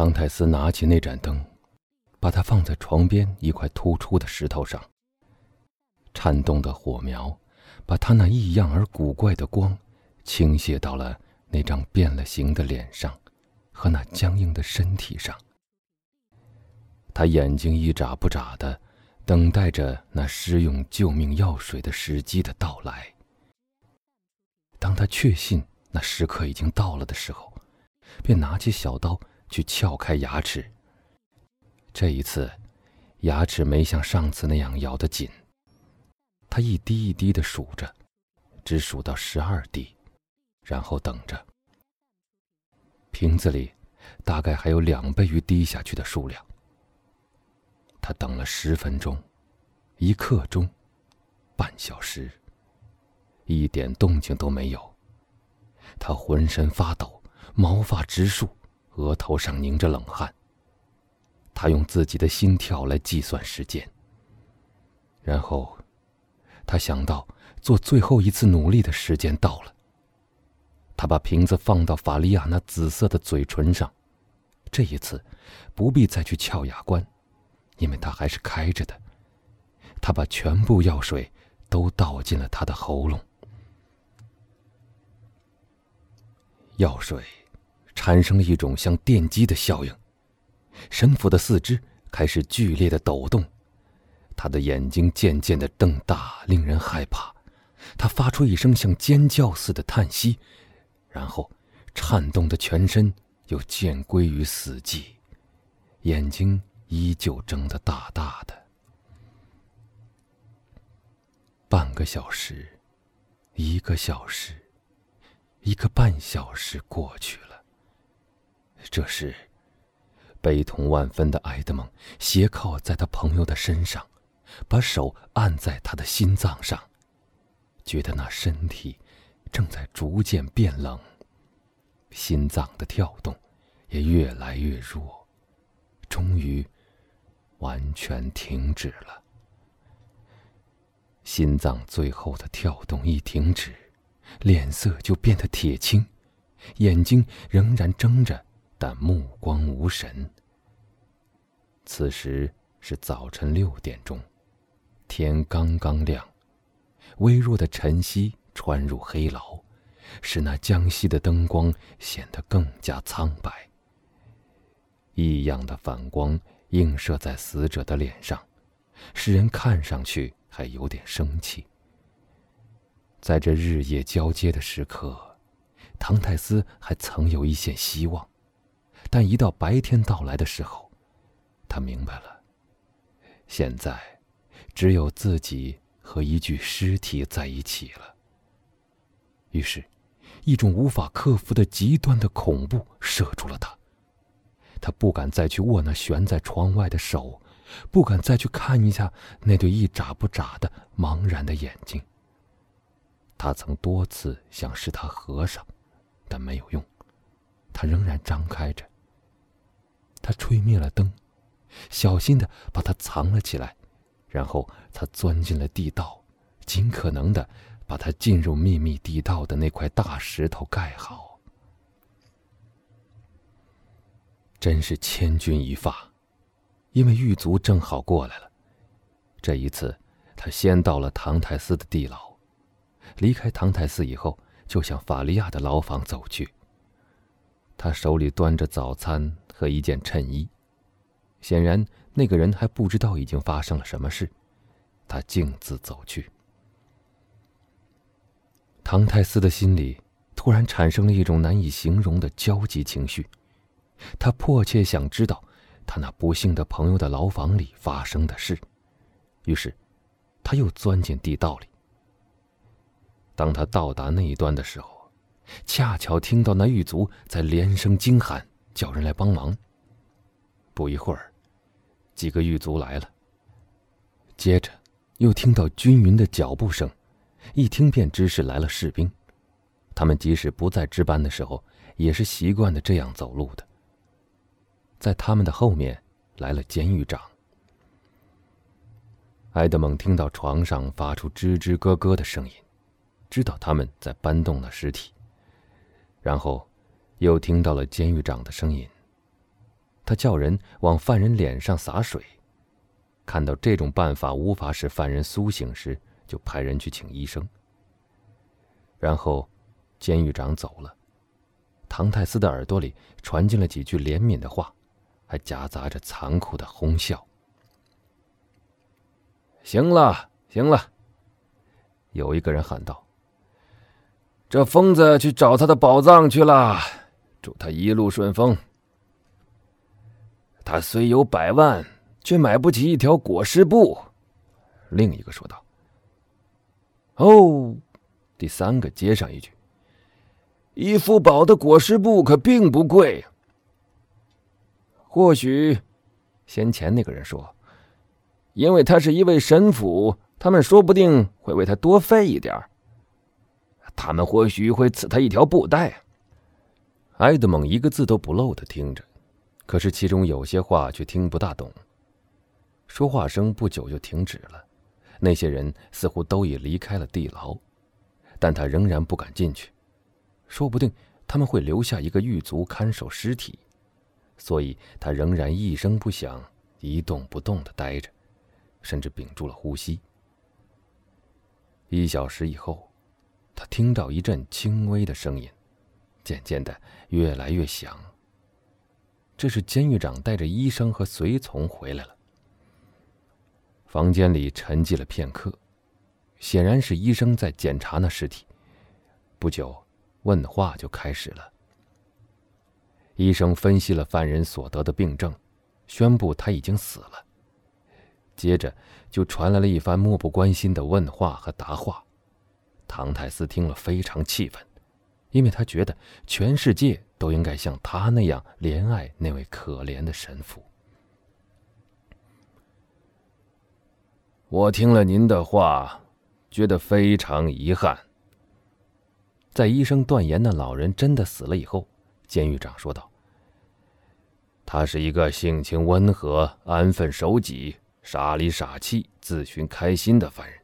唐泰斯拿起那盏灯，把它放在床边一块突出的石头上。颤动的火苗，把他那异样而古怪的光，倾泻到了那张变了形的脸上，和那僵硬的身体上。他眼睛一眨不眨的，等待着那施用救命药水的时机的到来。当他确信那时刻已经到了的时候，便拿起小刀去撬开牙齿。这一次，牙齿没像上次那样咬得紧。他一滴一滴的数着，只数到十二滴，然后等着。瓶子里大概还有两倍于滴下去的数量。他等了十分钟，一刻钟，半小时，一点动静都没有。他浑身发抖，毛发直竖，额头上凝着冷汗。他用自己的心跳来计算时间。然后，他想到做最后一次努力的时间到了。他把瓶子放到法利亚那紫色的嘴唇上，这一次不必再去撬牙关。因为它还是开着的，他把全部药水都倒进了他的喉咙。药水产生了一种像电击的效应，神父的四肢开始剧烈的抖动，他的眼睛渐渐的瞪大，令人害怕。他发出一声像尖叫似的叹息，然后颤动的全身又渐归于死寂，眼睛。依旧睁得大大的。半个小时，一个小时，一个半小时过去了。这时，悲痛万分的埃德蒙斜靠在他朋友的身上，把手按在他的心脏上，觉得那身体正在逐渐变冷，心脏的跳动也越来越弱，终于。完全停止了。心脏最后的跳动一停止，脸色就变得铁青，眼睛仍然睁着，但目光无神。此时是早晨六点钟，天刚刚亮，微弱的晨曦穿入黑牢，使那江西的灯光显得更加苍白。异样的反光。映射在死者的脸上，使人看上去还有点生气。在这日夜交接的时刻，唐泰斯还曾有一线希望，但一到白天到来的时候，他明白了，现在只有自己和一具尸体在一起了。于是，一种无法克服的极端的恐怖射住了他。他不敢再去握那悬在窗外的手，不敢再去看一下那对一眨不眨的茫然的眼睛。他曾多次想使它合上，但没有用，它仍然张开着。他吹灭了灯，小心的把它藏了起来，然后他钻进了地道，尽可能的把它进入秘密地道的那块大石头盖好。真是千钧一发，因为狱卒正好过来了。这一次，他先到了唐泰斯的地牢，离开唐泰斯以后，就向法利亚的牢房走去。他手里端着早餐和一件衬衣，显然那个人还不知道已经发生了什么事。他径自走去。唐泰斯的心里突然产生了一种难以形容的焦急情绪。他迫切想知道他那不幸的朋友的牢房里发生的事，于是他又钻进地道里。当他到达那一端的时候，恰巧听到那狱卒在连声惊喊，叫人来帮忙。不一会儿，几个狱卒来了。接着，又听到均匀的脚步声，一听便知是来了士兵。他们即使不在值班的时候，也是习惯的这样走路的。在他们的后面来了监狱长。埃德蒙听到床上发出吱吱咯咯的声音，知道他们在搬动了尸体。然后，又听到了监狱长的声音：“他叫人往犯人脸上洒水。看到这种办法无法使犯人苏醒时，就派人去请医生。然后，监狱长走了。唐泰斯的耳朵里传进了几句怜悯的话，还夹杂着残酷的哄笑。行了，行了。有一个人喊道：“这疯子去找他的宝藏去了，祝他一路顺风。他虽有百万。”却买不起一条裹尸布，另一个说道。哦，第三个接上一句：“伊夫堡的裹尸布可并不贵。”或许，先前那个人说：“因为他是一位神父，他们说不定会为他多费一点他们或许会赐他一条布袋。”埃德蒙一个字都不漏的听着，可是其中有些话却听不大懂。说话声不久就停止了，那些人似乎都已离开了地牢，但他仍然不敢进去，说不定他们会留下一个狱卒看守尸体，所以他仍然一声不响、一动不动的待着，甚至屏住了呼吸。一小时以后，他听到一阵轻微的声音，渐渐的越来越响。这是监狱长带着医生和随从回来了。房间里沉寂了片刻，显然是医生在检查那尸体。不久，问话就开始了。医生分析了犯人所得的病症，宣布他已经死了。接着就传来了一番漠不关心的问话和答话。唐泰斯听了非常气愤，因为他觉得全世界都应该像他那样怜爱那位可怜的神父。我听了您的话，觉得非常遗憾。在医生断言那老人真的死了以后，监狱长说道：“他是一个性情温和、安分守己、傻里傻气、自寻开心的犯人，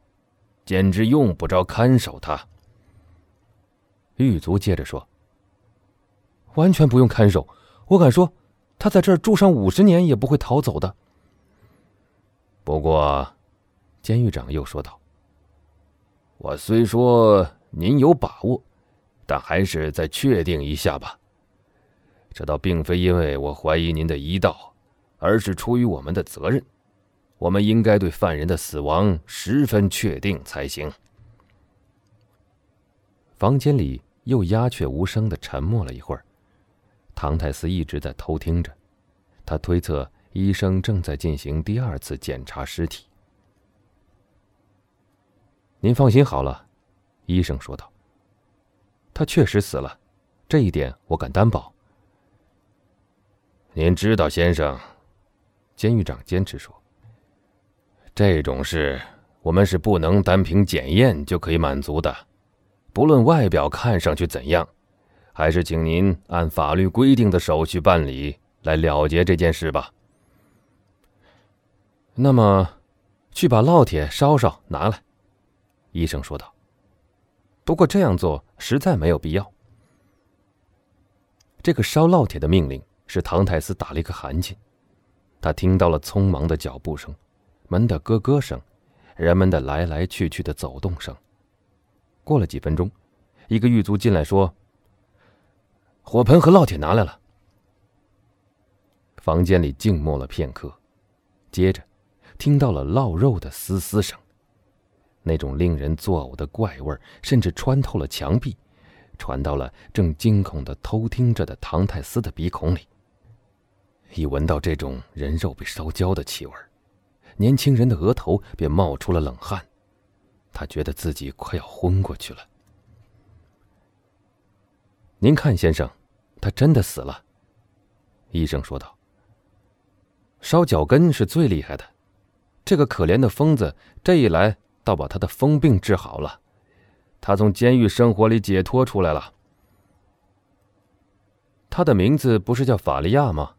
简直用不着看守他。”狱卒接着说：“完全不用看守，我敢说，他在这儿住上五十年也不会逃走的。不过。”监狱长又说道：“我虽说您有把握，但还是再确定一下吧。这倒并非因为我怀疑您的医道，而是出于我们的责任。我们应该对犯人的死亡十分确定才行。”房间里又鸦雀无声的沉默了一会儿。唐泰斯一直在偷听着，他推测医生正在进行第二次检查尸体。您放心好了，医生说道。他确实死了，这一点我敢担保。您知道，先生，监狱长坚持说，这种事我们是不能单凭检验就可以满足的，不论外表看上去怎样，还是请您按法律规定的手续办理，来了结这件事吧。那么，去把烙铁烧烧拿来。医生说道：“不过这样做实在没有必要。”这个烧烙铁的命令使唐泰斯打了一个寒噤。他听到了匆忙的脚步声、门的咯咯声、人们的来来去去的走动声。过了几分钟，一个狱卒进来说：“火盆和烙铁拿来了。”房间里静默了片刻，接着听到了烙肉的嘶嘶声。那种令人作呕的怪味甚至穿透了墙壁，传到了正惊恐的偷听着的唐泰斯的鼻孔里。一闻到这种人肉被烧焦的气味，年轻人的额头便冒出了冷汗，他觉得自己快要昏过去了。您看，先生，他真的死了。医生说道。烧脚跟是最厉害的，这个可怜的疯子这一来。倒把他的疯病治好了，他从监狱生活里解脱出来了。他的名字不是叫法利亚吗？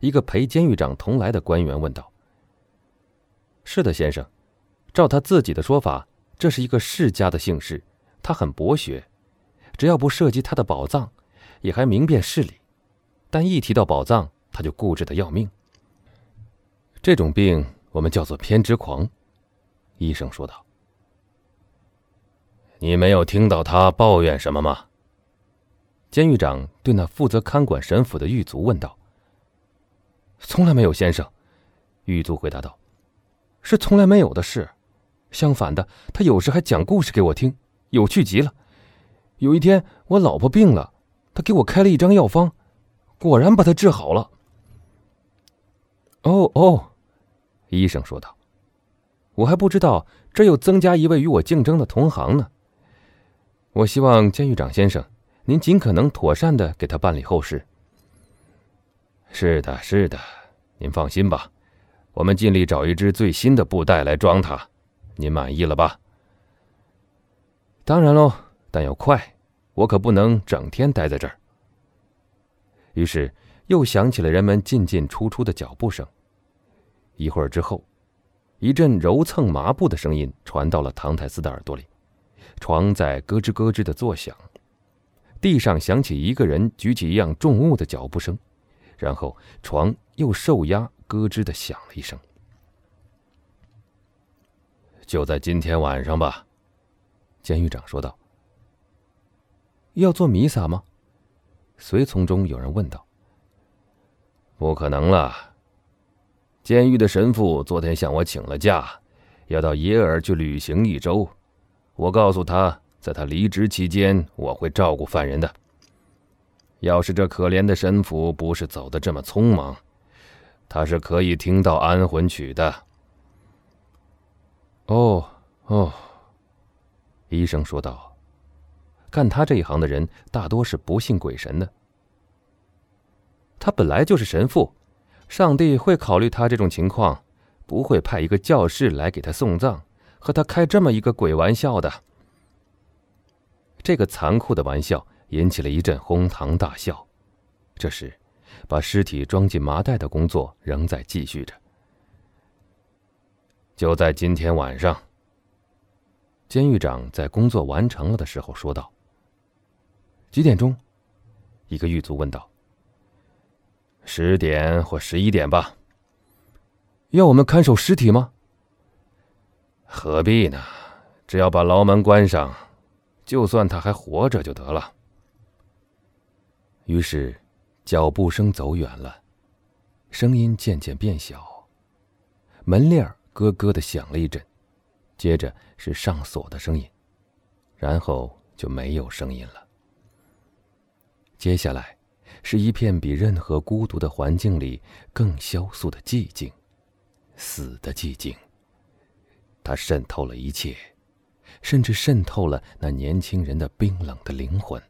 一个陪监狱长同来的官员问道。是的，先生，照他自己的说法，这是一个世家的姓氏，他很博学，只要不涉及他的宝藏，也还明辨事理。但一提到宝藏，他就固执的要命。这种病我们叫做偏执狂。医生说道：“你没有听到他抱怨什么吗？”监狱长对那负责看管神府的狱卒问道。“从来没有，先生。”狱卒回答道，“是从来没有的事。相反的，他有时还讲故事给我听，有趣极了。有一天，我老婆病了，他给我开了一张药方，果然把她治好了。”“哦哦。”医生说道。我还不知道这又增加一位与我竞争的同行呢。我希望监狱长先生，您尽可能妥善的给他办理后事。是的，是的，您放心吧，我们尽力找一支最新的布袋来装他。您满意了吧？当然喽，但要快，我可不能整天待在这儿。于是又响起了人们进进出出的脚步声。一会儿之后。一阵揉蹭麻布的声音传到了唐太斯的耳朵里，床在咯吱咯吱的作响，地上响起一个人举起一样重物的脚步声，然后床又受压咯吱的响了一声。就在今天晚上吧，监狱长说道。要做弥撒吗？随从中有人问道。不可能了。监狱的神父昨天向我请了假，要到耶尔去旅行一周。我告诉他，在他离职期间，我会照顾犯人的。要是这可怜的神父不是走的这么匆忙，他是可以听到安魂曲的。哦哦，医生说道：“干他这一行的人大多是不信鬼神的。他本来就是神父。”上帝会考虑他这种情况，不会派一个教士来给他送葬，和他开这么一个鬼玩笑的。这个残酷的玩笑引起了一阵哄堂大笑。这时，把尸体装进麻袋的工作仍在继续着。就在今天晚上，监狱长在工作完成了的时候说道：“几点钟？”一个狱卒问道。十点或十一点吧。要我们看守尸体吗？何必呢？只要把牢门关上，就算他还活着就得了。于是，脚步声走远了，声音渐渐变小，门链咯咯的响了一阵，接着是上锁的声音，然后就没有声音了。接下来。是一片比任何孤独的环境里更萧肃的寂静，死的寂静。它渗透了一切，甚至渗透了那年轻人的冰冷的灵魂。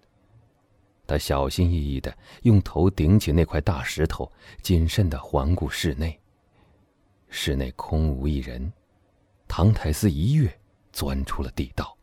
他小心翼翼的用头顶起那块大石头，谨慎的环顾室内。室内空无一人，唐太斯一跃钻出了地道。